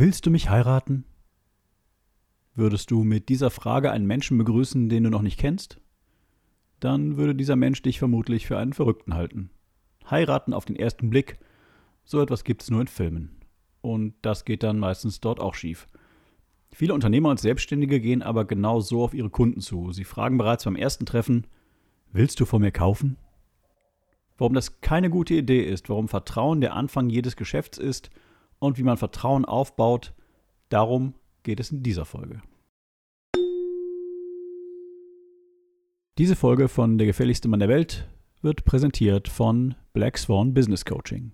Willst du mich heiraten? Würdest du mit dieser Frage einen Menschen begrüßen, den du noch nicht kennst? Dann würde dieser Mensch dich vermutlich für einen Verrückten halten. Heiraten auf den ersten Blick, so etwas gibt es nur in Filmen. Und das geht dann meistens dort auch schief. Viele Unternehmer und Selbstständige gehen aber genau so auf ihre Kunden zu. Sie fragen bereits beim ersten Treffen, willst du von mir kaufen? Warum das keine gute Idee ist, warum Vertrauen der Anfang jedes Geschäfts ist und wie man Vertrauen aufbaut, darum geht es in dieser Folge. Diese Folge von Der gefährlichste Mann der Welt wird präsentiert von Black Swan Business Coaching.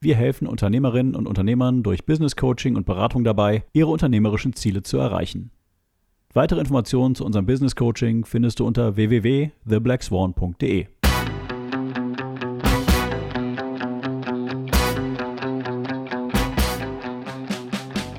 Wir helfen Unternehmerinnen und Unternehmern durch Business Coaching und Beratung dabei, ihre unternehmerischen Ziele zu erreichen. Weitere Informationen zu unserem Business Coaching findest du unter www.theblackswan.de.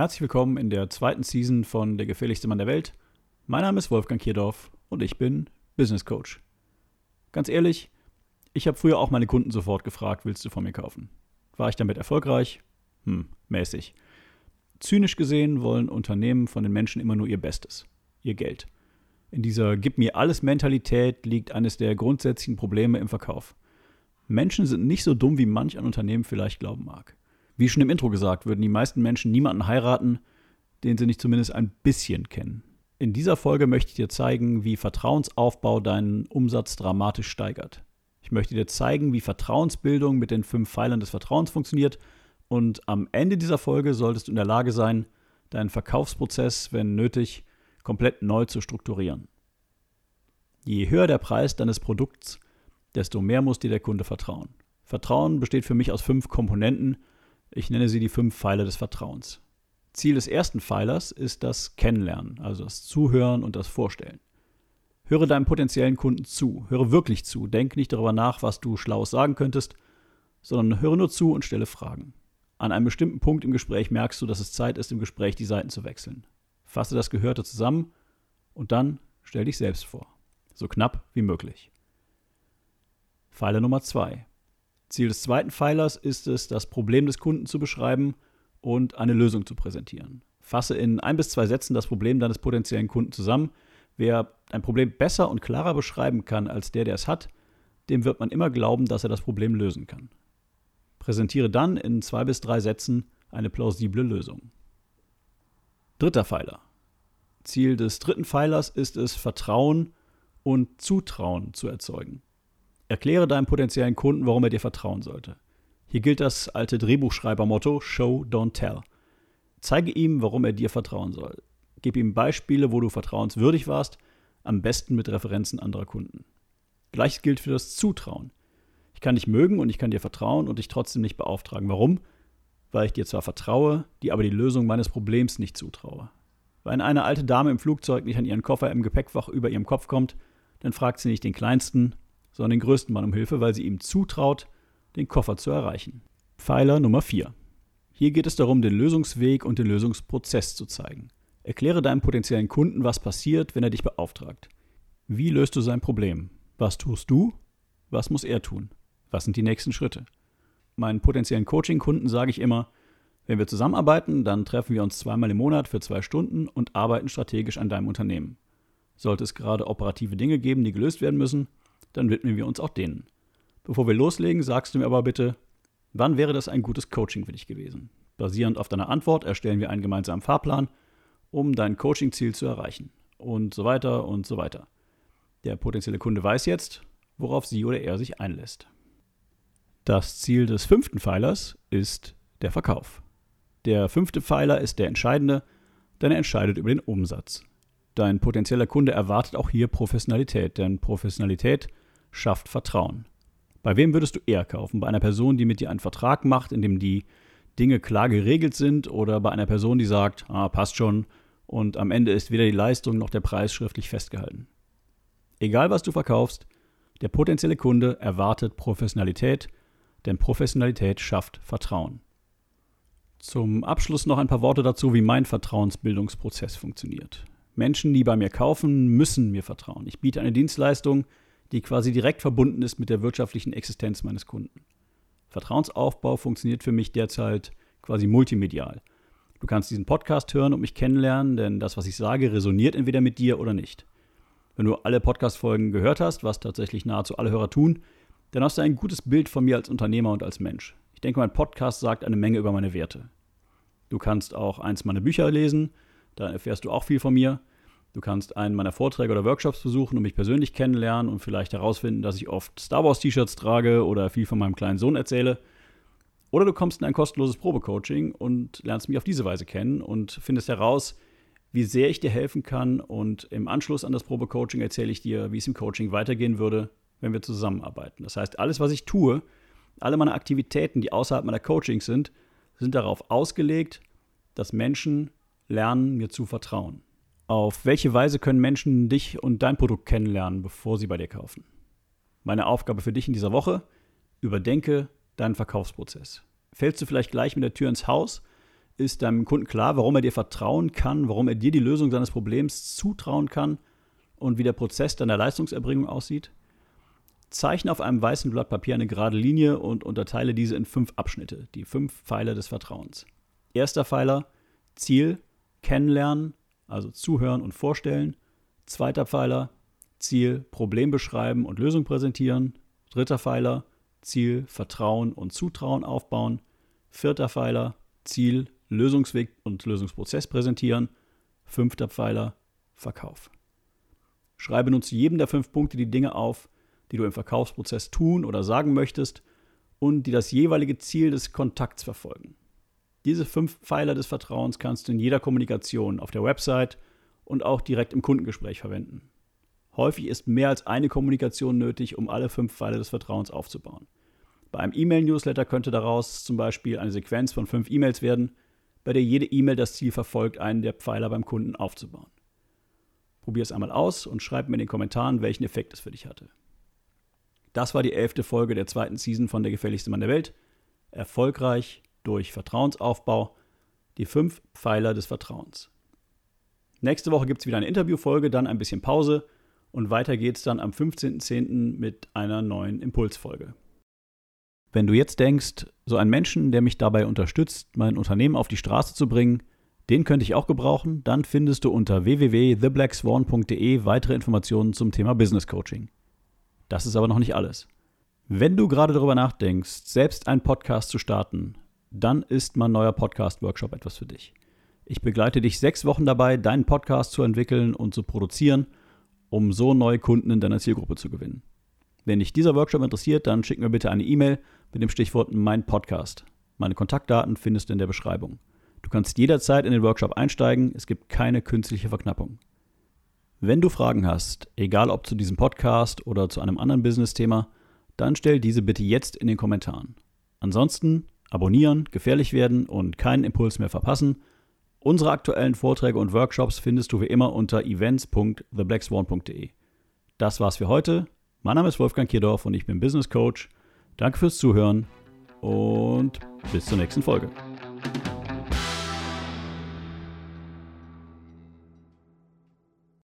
Herzlich willkommen in der zweiten Season von Der gefährlichste Mann der Welt. Mein Name ist Wolfgang Kierdorf und ich bin Business Coach. Ganz ehrlich, ich habe früher auch meine Kunden sofort gefragt, willst du von mir kaufen? War ich damit erfolgreich? Hm, mäßig. Zynisch gesehen wollen Unternehmen von den Menschen immer nur ihr Bestes, ihr Geld. In dieser Gib mir alles Mentalität liegt eines der grundsätzlichen Probleme im Verkauf. Menschen sind nicht so dumm, wie manch ein Unternehmen vielleicht glauben mag. Wie schon im Intro gesagt, würden die meisten Menschen niemanden heiraten, den sie nicht zumindest ein bisschen kennen. In dieser Folge möchte ich dir zeigen, wie Vertrauensaufbau deinen Umsatz dramatisch steigert. Ich möchte dir zeigen, wie Vertrauensbildung mit den fünf Pfeilern des Vertrauens funktioniert. Und am Ende dieser Folge solltest du in der Lage sein, deinen Verkaufsprozess, wenn nötig, komplett neu zu strukturieren. Je höher der Preis deines Produkts, desto mehr muss dir der Kunde vertrauen. Vertrauen besteht für mich aus fünf Komponenten. Ich nenne sie die fünf Pfeiler des Vertrauens. Ziel des ersten Pfeilers ist das Kennenlernen, also das Zuhören und das Vorstellen. Höre deinem potenziellen Kunden zu. Höre wirklich zu. Denk nicht darüber nach, was du Schlaues sagen könntest, sondern höre nur zu und stelle Fragen. An einem bestimmten Punkt im Gespräch merkst du, dass es Zeit ist, im Gespräch die Seiten zu wechseln. Fasse das Gehörte zusammen und dann stell dich selbst vor. So knapp wie möglich. Pfeiler Nummer zwei. Ziel des zweiten Pfeilers ist es, das Problem des Kunden zu beschreiben und eine Lösung zu präsentieren. Fasse in ein bis zwei Sätzen das Problem deines potenziellen Kunden zusammen Wer ein Problem besser und klarer beschreiben kann als der, der es hat, dem wird man immer glauben, dass er das Problem lösen kann. Präsentiere dann in zwei bis drei Sätzen eine plausible Lösung. Dritter Pfeiler. Ziel des dritten Pfeilers ist es, Vertrauen und Zutrauen zu erzeugen. Erkläre deinem potenziellen Kunden, warum er dir vertrauen sollte. Hier gilt das alte Drehbuchschreiber-Motto Show, don't tell. Zeige ihm, warum er dir vertrauen soll. Gib ihm Beispiele, wo du vertrauenswürdig warst, am besten mit Referenzen anderer Kunden. Gleiches gilt für das Zutrauen. Ich kann dich mögen und ich kann dir vertrauen und dich trotzdem nicht beauftragen. Warum? Weil ich dir zwar vertraue, dir aber die Lösung meines Problems nicht zutraue. Wenn eine alte Dame im Flugzeug nicht an ihren Koffer im Gepäckfach über ihrem Kopf kommt, dann fragt sie nicht den kleinsten, sondern den größten Mann um Hilfe, weil sie ihm zutraut, den Koffer zu erreichen. Pfeiler Nummer 4. Hier geht es darum, den Lösungsweg und den Lösungsprozess zu zeigen. Erkläre deinem potenziellen Kunden, was passiert, wenn er dich beauftragt. Wie löst du sein Problem? Was tust du? Was muss er tun? Was sind die nächsten Schritte? Meinen potenziellen Coaching-Kunden sage ich immer, wenn wir zusammenarbeiten, dann treffen wir uns zweimal im Monat für zwei Stunden und arbeiten strategisch an deinem Unternehmen. Sollte es gerade operative Dinge geben, die gelöst werden müssen, dann widmen wir uns auch denen. Bevor wir loslegen, sagst du mir aber bitte, wann wäre das ein gutes Coaching für dich gewesen? Basierend auf deiner Antwort erstellen wir einen gemeinsamen Fahrplan um dein Coaching-Ziel zu erreichen. Und so weiter und so weiter. Der potenzielle Kunde weiß jetzt, worauf sie oder er sich einlässt. Das Ziel des fünften Pfeilers ist der Verkauf. Der fünfte Pfeiler ist der entscheidende, denn er entscheidet über den Umsatz. Dein potenzieller Kunde erwartet auch hier Professionalität, denn Professionalität schafft Vertrauen. Bei wem würdest du eher kaufen? Bei einer Person, die mit dir einen Vertrag macht, in dem die Dinge klar geregelt sind oder bei einer Person, die sagt, ah, passt schon und am Ende ist weder die Leistung noch der Preis schriftlich festgehalten. Egal was du verkaufst, der potenzielle Kunde erwartet Professionalität, denn Professionalität schafft Vertrauen. Zum Abschluss noch ein paar Worte dazu, wie mein Vertrauensbildungsprozess funktioniert. Menschen, die bei mir kaufen, müssen mir vertrauen. Ich biete eine Dienstleistung, die quasi direkt verbunden ist mit der wirtschaftlichen Existenz meines Kunden. Vertrauensaufbau funktioniert für mich derzeit quasi multimedial. Du kannst diesen Podcast hören und mich kennenlernen, denn das, was ich sage, resoniert entweder mit dir oder nicht. Wenn du alle Podcast-Folgen gehört hast, was tatsächlich nahezu alle Hörer tun, dann hast du ein gutes Bild von mir als Unternehmer und als Mensch. Ich denke, mein Podcast sagt eine Menge über meine Werte. Du kannst auch eins meiner Bücher lesen, da erfährst du auch viel von mir. Du kannst einen meiner Vorträge oder Workshops besuchen und mich persönlich kennenlernen und vielleicht herausfinden, dass ich oft Star Wars T-Shirts trage oder viel von meinem kleinen Sohn erzähle. Oder du kommst in ein kostenloses Probecoaching und lernst mich auf diese Weise kennen und findest heraus, wie sehr ich dir helfen kann. Und im Anschluss an das Probecoaching erzähle ich dir, wie es im Coaching weitergehen würde, wenn wir zusammenarbeiten. Das heißt, alles, was ich tue, alle meine Aktivitäten, die außerhalb meiner Coachings sind, sind darauf ausgelegt, dass Menschen lernen, mir zu vertrauen. Auf welche Weise können Menschen dich und dein Produkt kennenlernen, bevor sie bei dir kaufen? Meine Aufgabe für dich in dieser Woche, überdenke deinen Verkaufsprozess. Fällst du vielleicht gleich mit der Tür ins Haus? Ist deinem Kunden klar, warum er dir vertrauen kann, warum er dir die Lösung seines Problems zutrauen kann und wie der Prozess deiner Leistungserbringung aussieht? Zeichne auf einem weißen Blatt Papier eine gerade Linie und unterteile diese in fünf Abschnitte, die fünf Pfeiler des Vertrauens. Erster Pfeiler, Ziel, Kennenlernen, also zuhören und vorstellen. Zweiter Pfeiler, Ziel, Problem beschreiben und Lösung präsentieren. Dritter Pfeiler, Ziel, Vertrauen und Zutrauen aufbauen. Vierter Pfeiler, Ziel, Lösungsweg und Lösungsprozess präsentieren. Fünfter Pfeiler, Verkauf. Schreibe nun zu jedem der fünf Punkte die Dinge auf, die du im Verkaufsprozess tun oder sagen möchtest und die das jeweilige Ziel des Kontakts verfolgen. Diese fünf Pfeiler des Vertrauens kannst du in jeder Kommunikation auf der Website und auch direkt im Kundengespräch verwenden. Häufig ist mehr als eine Kommunikation nötig, um alle fünf Pfeiler des Vertrauens aufzubauen. Bei einem E-Mail-Newsletter könnte daraus zum Beispiel eine Sequenz von fünf E-Mails werden, bei der jede E-Mail das Ziel verfolgt, einen der Pfeiler beim Kunden aufzubauen. Probier es einmal aus und schreib mir in den Kommentaren, welchen Effekt es für dich hatte. Das war die elfte Folge der zweiten Season von Der gefährlichste Mann der Welt. Erfolgreich durch Vertrauensaufbau, die fünf Pfeiler des Vertrauens. Nächste Woche gibt es wieder eine Interviewfolge, dann ein bisschen Pause und weiter geht's dann am 15.10. mit einer neuen Impulsfolge. Wenn du jetzt denkst, so ein Menschen, der mich dabei unterstützt, mein Unternehmen auf die Straße zu bringen, den könnte ich auch gebrauchen, dann findest du unter www.theblackswan.de weitere Informationen zum Thema Business Coaching. Das ist aber noch nicht alles. Wenn du gerade darüber nachdenkst, selbst einen Podcast zu starten, dann ist mein neuer Podcast-Workshop etwas für dich. Ich begleite dich sechs Wochen dabei, deinen Podcast zu entwickeln und zu produzieren, um so neue Kunden in deiner Zielgruppe zu gewinnen. Wenn dich dieser Workshop interessiert, dann schick mir bitte eine E-Mail mit dem Stichwort Mein Podcast. Meine Kontaktdaten findest du in der Beschreibung. Du kannst jederzeit in den Workshop einsteigen, es gibt keine künstliche Verknappung. Wenn du Fragen hast, egal ob zu diesem Podcast oder zu einem anderen Business-Thema, dann stell diese bitte jetzt in den Kommentaren. Ansonsten abonnieren, gefährlich werden und keinen Impuls mehr verpassen. Unsere aktuellen Vorträge und Workshops findest du wie immer unter events.theblackswan.de. Das war's für heute. Mein Name ist Wolfgang Kierdorf und ich bin Business Coach. Danke fürs Zuhören und bis zur nächsten Folge.